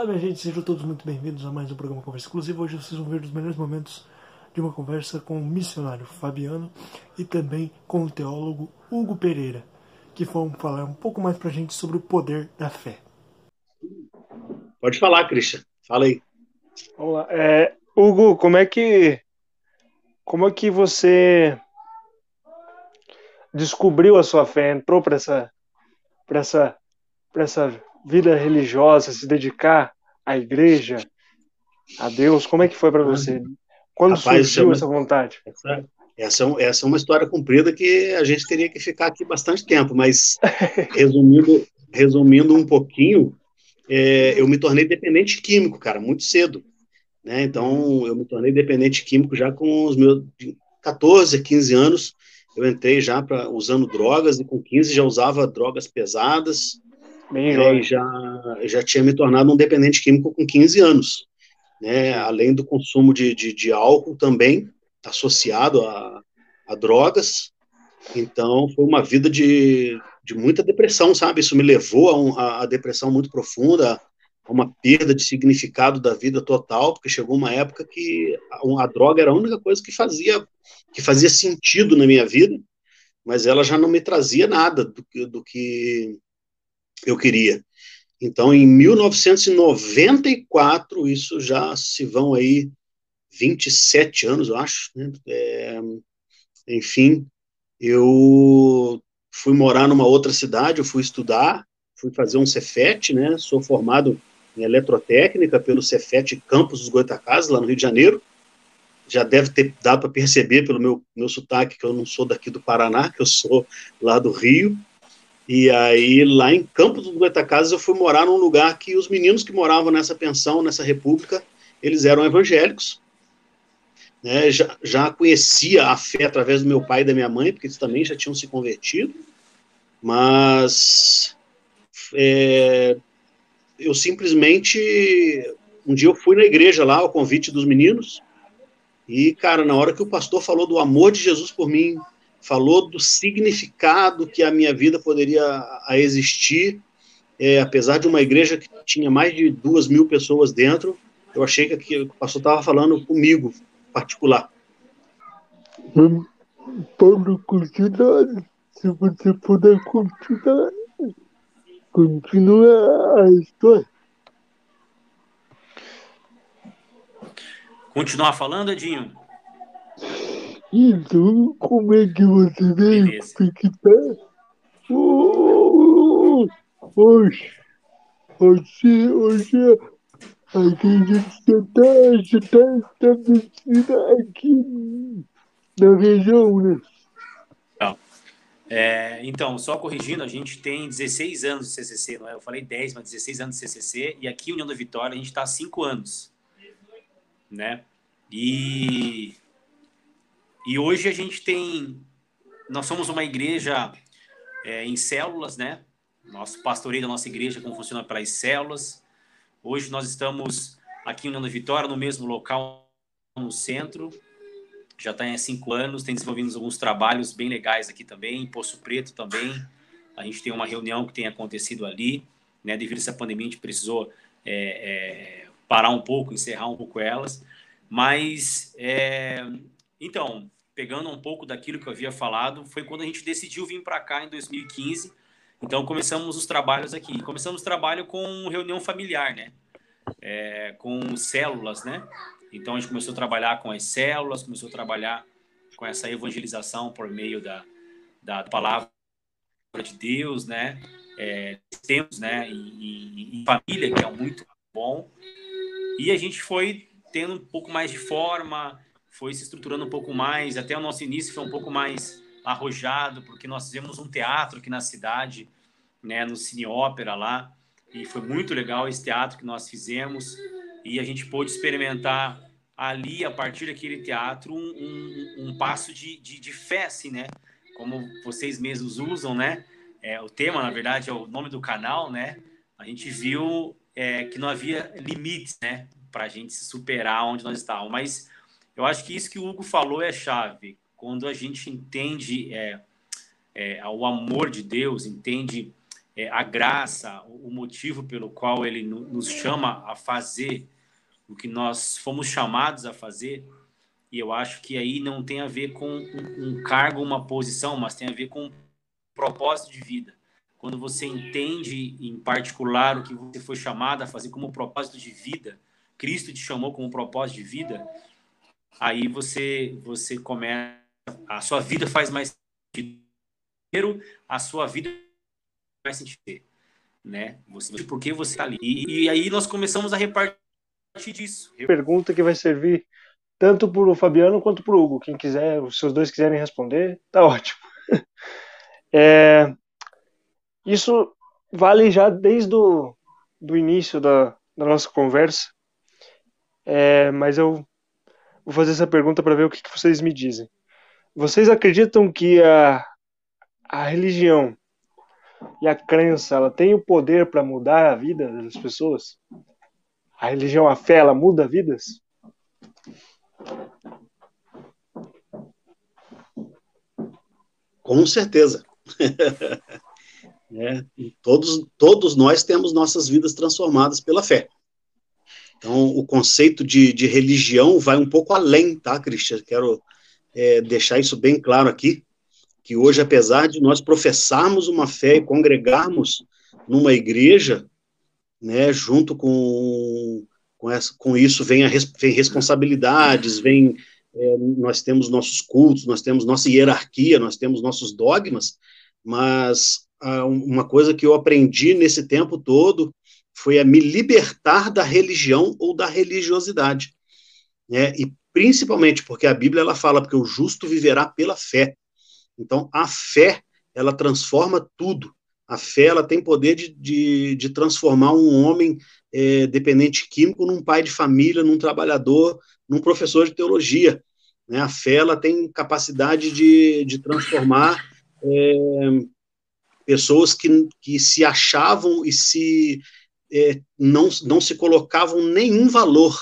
Olá, minha gente, sejam todos muito bem-vindos a mais um programa Conversa Exclusiva. Hoje vocês vão ver os melhores momentos de uma conversa com o missionário Fabiano e também com o teólogo Hugo Pereira, que vão falar um pouco mais pra gente sobre o poder da fé. Pode falar, Christian. Fala aí. Vamos lá. É, Hugo, como é que como é que você descobriu a sua fé, entrou para essa para essa para essa vida religiosa, se dedicar à igreja, a Deus? Como é que foi para você? Quando Rapaz, surgiu essa vontade? Essa, essa, essa é uma história comprida que a gente teria que ficar aqui bastante tempo, mas resumindo, resumindo um pouquinho, é, eu me tornei dependente químico, cara, muito cedo. Né? Então, eu me tornei dependente químico já com os meus 14, 15 anos. Eu entrei já para usando drogas e com 15 já usava drogas pesadas. Bem é, já, já tinha me tornado um dependente químico com 15 anos. Né? Além do consumo de, de, de álcool também, associado a, a drogas. Então, foi uma vida de, de muita depressão, sabe? Isso me levou a, um, a, a depressão muito profunda, a uma perda de significado da vida total, porque chegou uma época que a, a droga era a única coisa que fazia que fazia sentido na minha vida, mas ela já não me trazia nada do, do que eu queria. Então, em 1994, isso já se vão aí 27 anos, eu acho, né? é, enfim, eu fui morar numa outra cidade, eu fui estudar, fui fazer um Cefet, né? Sou formado em eletrotécnica pelo Cefet Campus dos Goitacazes, lá no Rio de Janeiro. Já deve ter dado para perceber pelo meu, meu sotaque que eu não sou daqui do Paraná, que eu sou lá do Rio. E aí, lá em Campos dos Goitacazes, eu fui morar num lugar que os meninos que moravam nessa pensão, nessa república, eles eram evangélicos. Né, já, já conhecia a fé através do meu pai e da minha mãe, porque eles também já tinham se convertido, mas é, eu simplesmente, um dia eu fui na igreja lá, ao convite dos meninos, e, cara, na hora que o pastor falou do amor de Jesus por mim, falou do significado que a minha vida poderia a existir, é, apesar de uma igreja que tinha mais de duas mil pessoas dentro, eu achei que, que o pastor estava falando comigo, particular. Pode continuar, se você puder continuar, continua a história. Continuar falando, Edinho? Então, como é que você veio conquistar? Oh, hoje, hoje, hoje, a gente já está tá estabelecida aqui na região, né? Não. É, então, só corrigindo, a gente tem 16 anos de CCC, não é? Eu falei 10, mas 16 anos de CCC, e aqui, União da Vitória, a gente está há 5 anos, né? E e hoje a gente tem, nós somos uma igreja é, em células, né? Nosso pastoreio da nossa igreja, como funciona pelas células. Hoje nós estamos aqui em União da Vitória, no mesmo local, no centro. Já está há cinco anos, tem desenvolvido alguns trabalhos bem legais aqui também, em Poço Preto também. A gente tem uma reunião que tem acontecido ali, né? Devido a essa pandemia, a gente precisou é, é, parar um pouco, encerrar um pouco elas. Mas é, então, pegando um pouco daquilo que eu havia falado, foi quando a gente decidiu vir para cá em 2015. Então começamos os trabalhos aqui. Começamos o trabalho com reunião familiar, né? É, com células, né? Então a gente começou a trabalhar com as células, começou a trabalhar com essa evangelização por meio da, da palavra de Deus, né? É, temos, né? Em, em, família, que é muito bom. E a gente foi tendo um pouco mais de forma, foi se estruturando um pouco mais. Até o nosso início foi um pouco mais arrojado, porque nós fizemos um teatro aqui na cidade, né, no Cine Ópera lá, e foi muito legal esse teatro que nós fizemos, e a gente pôde experimentar ali, a partir daquele teatro, um, um, um passo de, de, de, fé, assim, né? Como vocês mesmos usam, né? É, o tema, na verdade, é o nome do canal, né? A gente viu é, que não havia limites, né? Para a gente se superar onde nós estávamos, mas eu acho que isso que o Hugo falou é chave. Quando a gente entende é, é, o amor de Deus, entende é, a graça, o motivo pelo qual ele nos chama a fazer o que nós fomos chamados a fazer. E eu acho que aí não tem a ver com um, um cargo, uma posição, mas tem a ver com um propósito de vida. Quando você entende em particular o que você foi chamado a fazer como propósito de vida, Cristo te chamou como propósito de vida, aí você você começa a sua vida faz mais sentido. A sua vida faz sentido, né? Você por que você está ali. E, e, aí nós começamos a repartir disso. Pergunta que vai servir tanto para o Fabiano quanto para o Hugo. Quem quiser, se os dois quiserem responder, tá ótimo. É, isso vale já desde o do início da, da nossa conversa, é, mas eu vou fazer essa pergunta para ver o que, que vocês me dizem. Vocês acreditam que a, a religião e a crença ela tem o poder para mudar a vida das pessoas? A religião, a fé, ela muda vidas? Com certeza. é, todos, todos nós temos nossas vidas transformadas pela fé. Então, o conceito de, de religião vai um pouco além, tá, Cristian? Quero é, deixar isso bem claro aqui, que hoje, apesar de nós professarmos uma fé e congregarmos numa igreja, né, junto com, com, essa, com isso vem, a, vem responsabilidades, vem, é, nós temos nossos cultos, nós temos nossa hierarquia, nós temos nossos dogmas, mas ah, uma coisa que eu aprendi nesse tempo todo foi a me libertar da religião ou da religiosidade, né, e principalmente porque a Bíblia ela fala que o justo viverá pela fé. Então, a fé, ela transforma tudo. A fé, ela tem poder de, de, de transformar um homem é, dependente químico num pai de família, num trabalhador, num professor de teologia. Né? A fé, ela tem capacidade de, de transformar é, pessoas que, que se achavam e se é, não, não se colocavam nenhum valor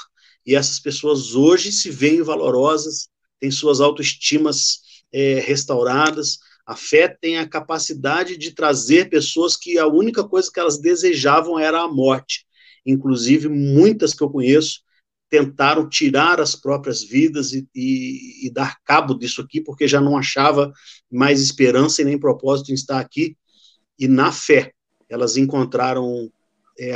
e essas pessoas hoje se veem valorosas, têm suas autoestimas é, restauradas. A fé tem a capacidade de trazer pessoas que a única coisa que elas desejavam era a morte. Inclusive, muitas que eu conheço tentaram tirar as próprias vidas e, e, e, dar cabo disso aqui, porque já não achava mais esperança e nem propósito em estar aqui. E na fé, elas encontraram é,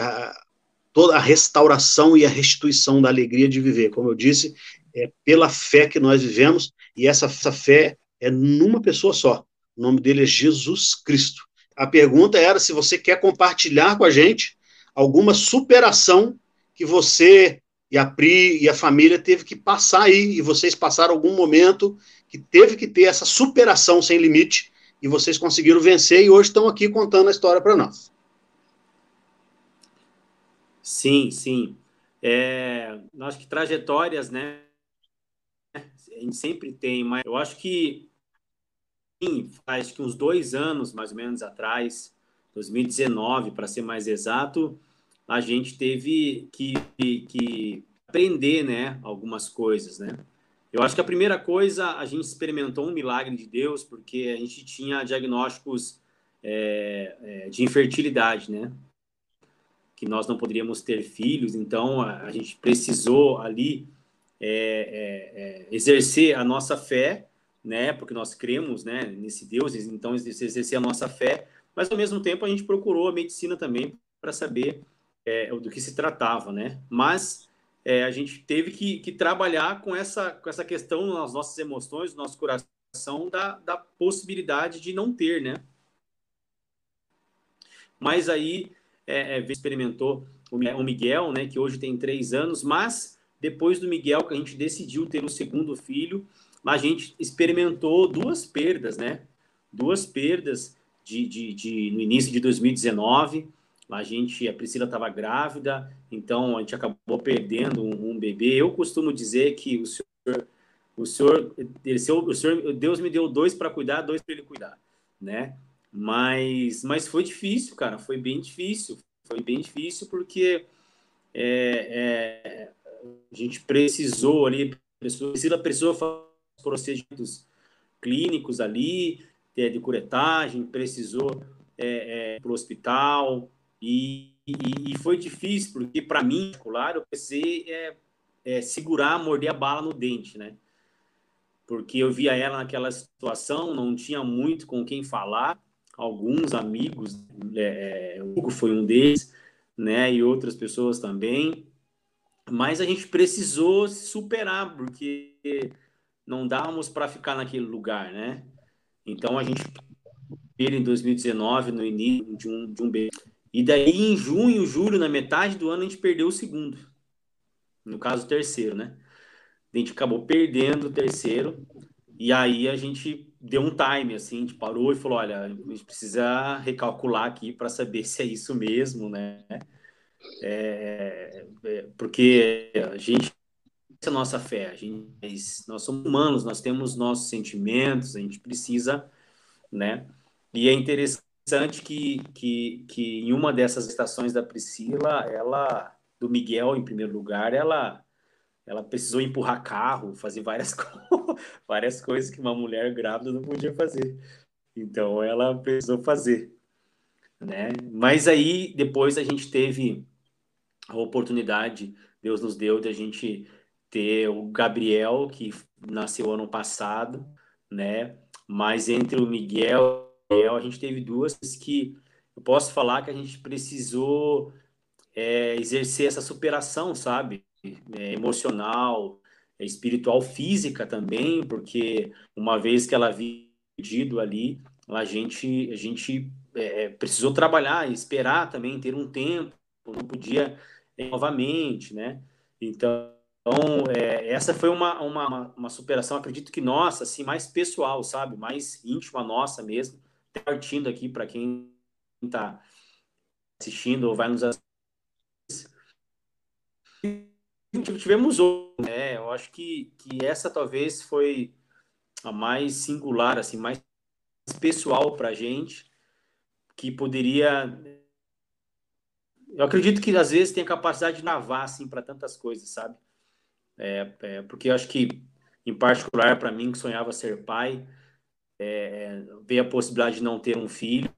toda a restauração e a restituição da alegria de viver. Como eu disse, é pela fé que nós vivemos, e essa, essa fé é numa pessoa só. O nome dele é Jesus Cristo. A pergunta era se você quer compartilhar com a gente alguma superação que você e a Pri e a família teve que passar aí, e vocês passaram algum momento que teve que ter essa superação sem limite, e vocês conseguiram vencer, e hoje estão aqui contando a história para nós. Sim, sim. É, acho que trajetórias, né? A gente sempre tem, mas eu acho que sim, faz que uns dois anos, mais ou menos atrás, 2019, para ser mais exato, a gente teve que, que aprender, né, algumas coisas, né? Eu acho que a primeira coisa, a gente experimentou um milagre de Deus, porque a gente tinha diagnósticos é, é, de infertilidade, né? Que nós não poderíamos ter filhos, então a, a gente precisou ali é, é, é, exercer a nossa fé, né, porque nós cremos, né, nesse Deus, então exercer a nossa fé, mas ao mesmo tempo a gente procurou a medicina também para saber é, do que se tratava, né, mas é, a gente teve que, que, trabalhar com essa, com essa questão nas nossas emoções, no nosso coração, da, da possibilidade de não ter, né, mas aí é, é, experimentou o Miguel, né, que hoje tem três anos, mas depois do Miguel que a gente decidiu ter o segundo filho, a gente experimentou duas perdas, né? Duas perdas de, de, de no início de 2019. A gente, a Priscila estava grávida, então a gente acabou perdendo um, um, bebê. Eu costumo dizer que o senhor, o senhor, ele, o senhor Deus me deu dois para cuidar, dois para ele cuidar, né? Mas, mas foi difícil, cara. Foi bem difícil. Foi bem difícil porque é, é, a gente precisou ali, precisa precisou fazer procedimentos clínicos ali, de curetagem, precisou é, é, para o hospital e, e, e, foi difícil, porque para mim, claro, eu precisei é, é, segurar, morder a bala no dente, né? Porque eu via ela naquela situação, não tinha muito com quem falar, alguns amigos, é, é, o Hugo foi um deles, né? E outras pessoas também. Mas a gente precisou se superar, porque não dávamos para ficar naquele lugar, né? Então a gente em 2019, no início de um, de um beijo. E daí, em junho, julho, na metade do ano, a gente perdeu o segundo. No caso, o terceiro, né? A gente acabou perdendo o terceiro. E aí a gente deu um time, assim, a gente parou e falou: olha, a gente precisa recalcular aqui para saber se é isso mesmo, né? É, é, porque a gente é a nossa fé, a gente, nós somos humanos, nós temos nossos sentimentos, a gente precisa, né? E é interessante que, que, que em uma dessas estações da Priscila, ela, do Miguel em primeiro lugar, ela ela precisou empurrar carro, fazer várias, várias coisas que uma mulher grávida não podia fazer. Então ela precisou fazer, né? Mas aí depois a gente teve a oportunidade, Deus nos deu de a gente ter o Gabriel que nasceu ano passado, né? Mas entre o Miguel a gente teve duas que eu posso falar que a gente precisou é, exercer essa superação, sabe? É, emocional, é, espiritual, física também, porque uma vez que ela havia pedido ali, a gente, a gente é, precisou trabalhar, esperar também, ter um tempo, não podia é, novamente, né? Então, é, essa foi uma, uma, uma superação, acredito que nossa, assim, mais pessoal, sabe? Mais íntima nossa mesmo, partindo aqui para quem está assistindo ou vai nos assistir. Tivemos outro, né? Eu acho que, que essa talvez foi a mais singular, assim, mais pessoal para a gente, que poderia. Eu acredito que às vezes tem a capacidade de navar assim para tantas coisas, sabe? É, é, porque eu acho que, em particular, para mim que sonhava ser pai, é, ver a possibilidade de não ter um filho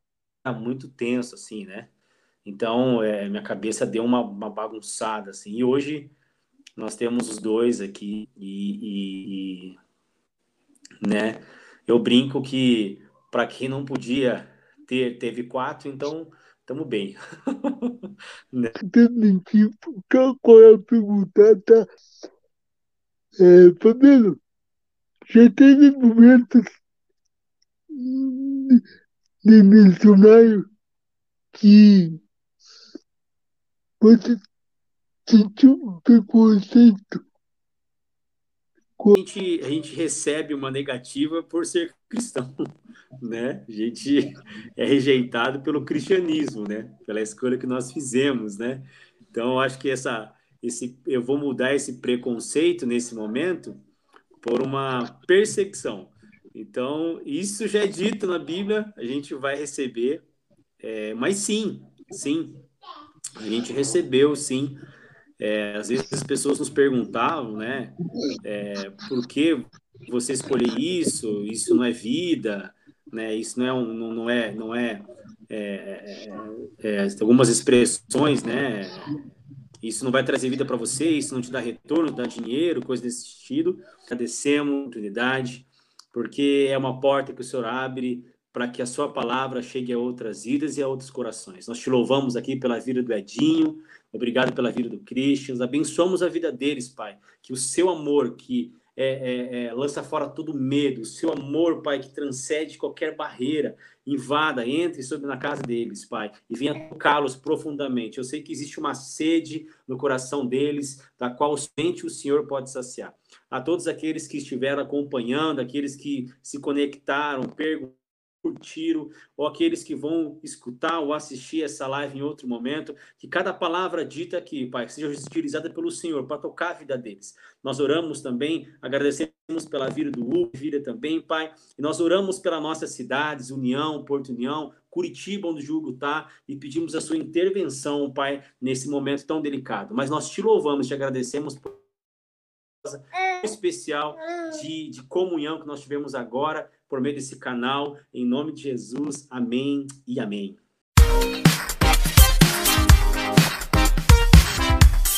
tá muito tenso, assim, né? Então, é, minha cabeça deu uma, uma, bagunçada, assim. E hoje nós temos os dois aqui e, e, e né? Eu brinco que para quem não podia ter, teve quatro, então estamos bem. né? Qual é a pergunta? Tá? É, Fabiano, já teve momentos de missionário que você sentiu um preconceito. A gente, a gente recebe uma negativa por ser cristão, né? A gente é rejeitado pelo cristianismo, né? Pela escolha que nós fizemos, né? Então, acho que essa, esse, eu vou mudar esse preconceito nesse momento por uma perseguição. Então, isso já é dito na Bíblia, a gente vai receber, é, mas sim, sim, a gente recebeu, sim. É, às vezes as pessoas nos perguntavam, né, é, por que você escolheu isso? Isso não é vida, né? Isso não é, um, não, não é, não é, é, é, é algumas expressões, né? Isso não vai trazer vida para você, isso não te dá retorno, não dá dinheiro, coisa desse sentido. Agradecemos a oportunidade porque é uma porta que o Senhor abre para que a sua palavra chegue a outras vidas e a outros corações. Nós te louvamos aqui pela vida do Edinho, obrigado pela vida do Christian, abençoamos a vida deles, Pai, que o seu amor que é, é, é, lança fora todo medo, o seu amor, Pai, que transcende qualquer barreira, invada, entre sobre na casa deles, Pai, e venha tocá-los profundamente. Eu sei que existe uma sede no coração deles, da qual somente o Senhor pode saciar. A todos aqueles que estiveram acompanhando, aqueles que se conectaram, perguntaram, curtiram, ou aqueles que vão escutar ou assistir essa live em outro momento, que cada palavra dita aqui, Pai, seja utilizada pelo Senhor para tocar a vida deles. Nós oramos também, agradecemos pela vida do Hugo, vida também, Pai, e nós oramos pela nossas cidades, União, Porto União, Curitiba, onde o julgo está, e pedimos a sua intervenção, Pai, nesse momento tão delicado. Mas nós te louvamos, te agradecemos por especial de, de comunhão que nós tivemos agora por meio desse canal. Em nome de Jesus, amém e amém.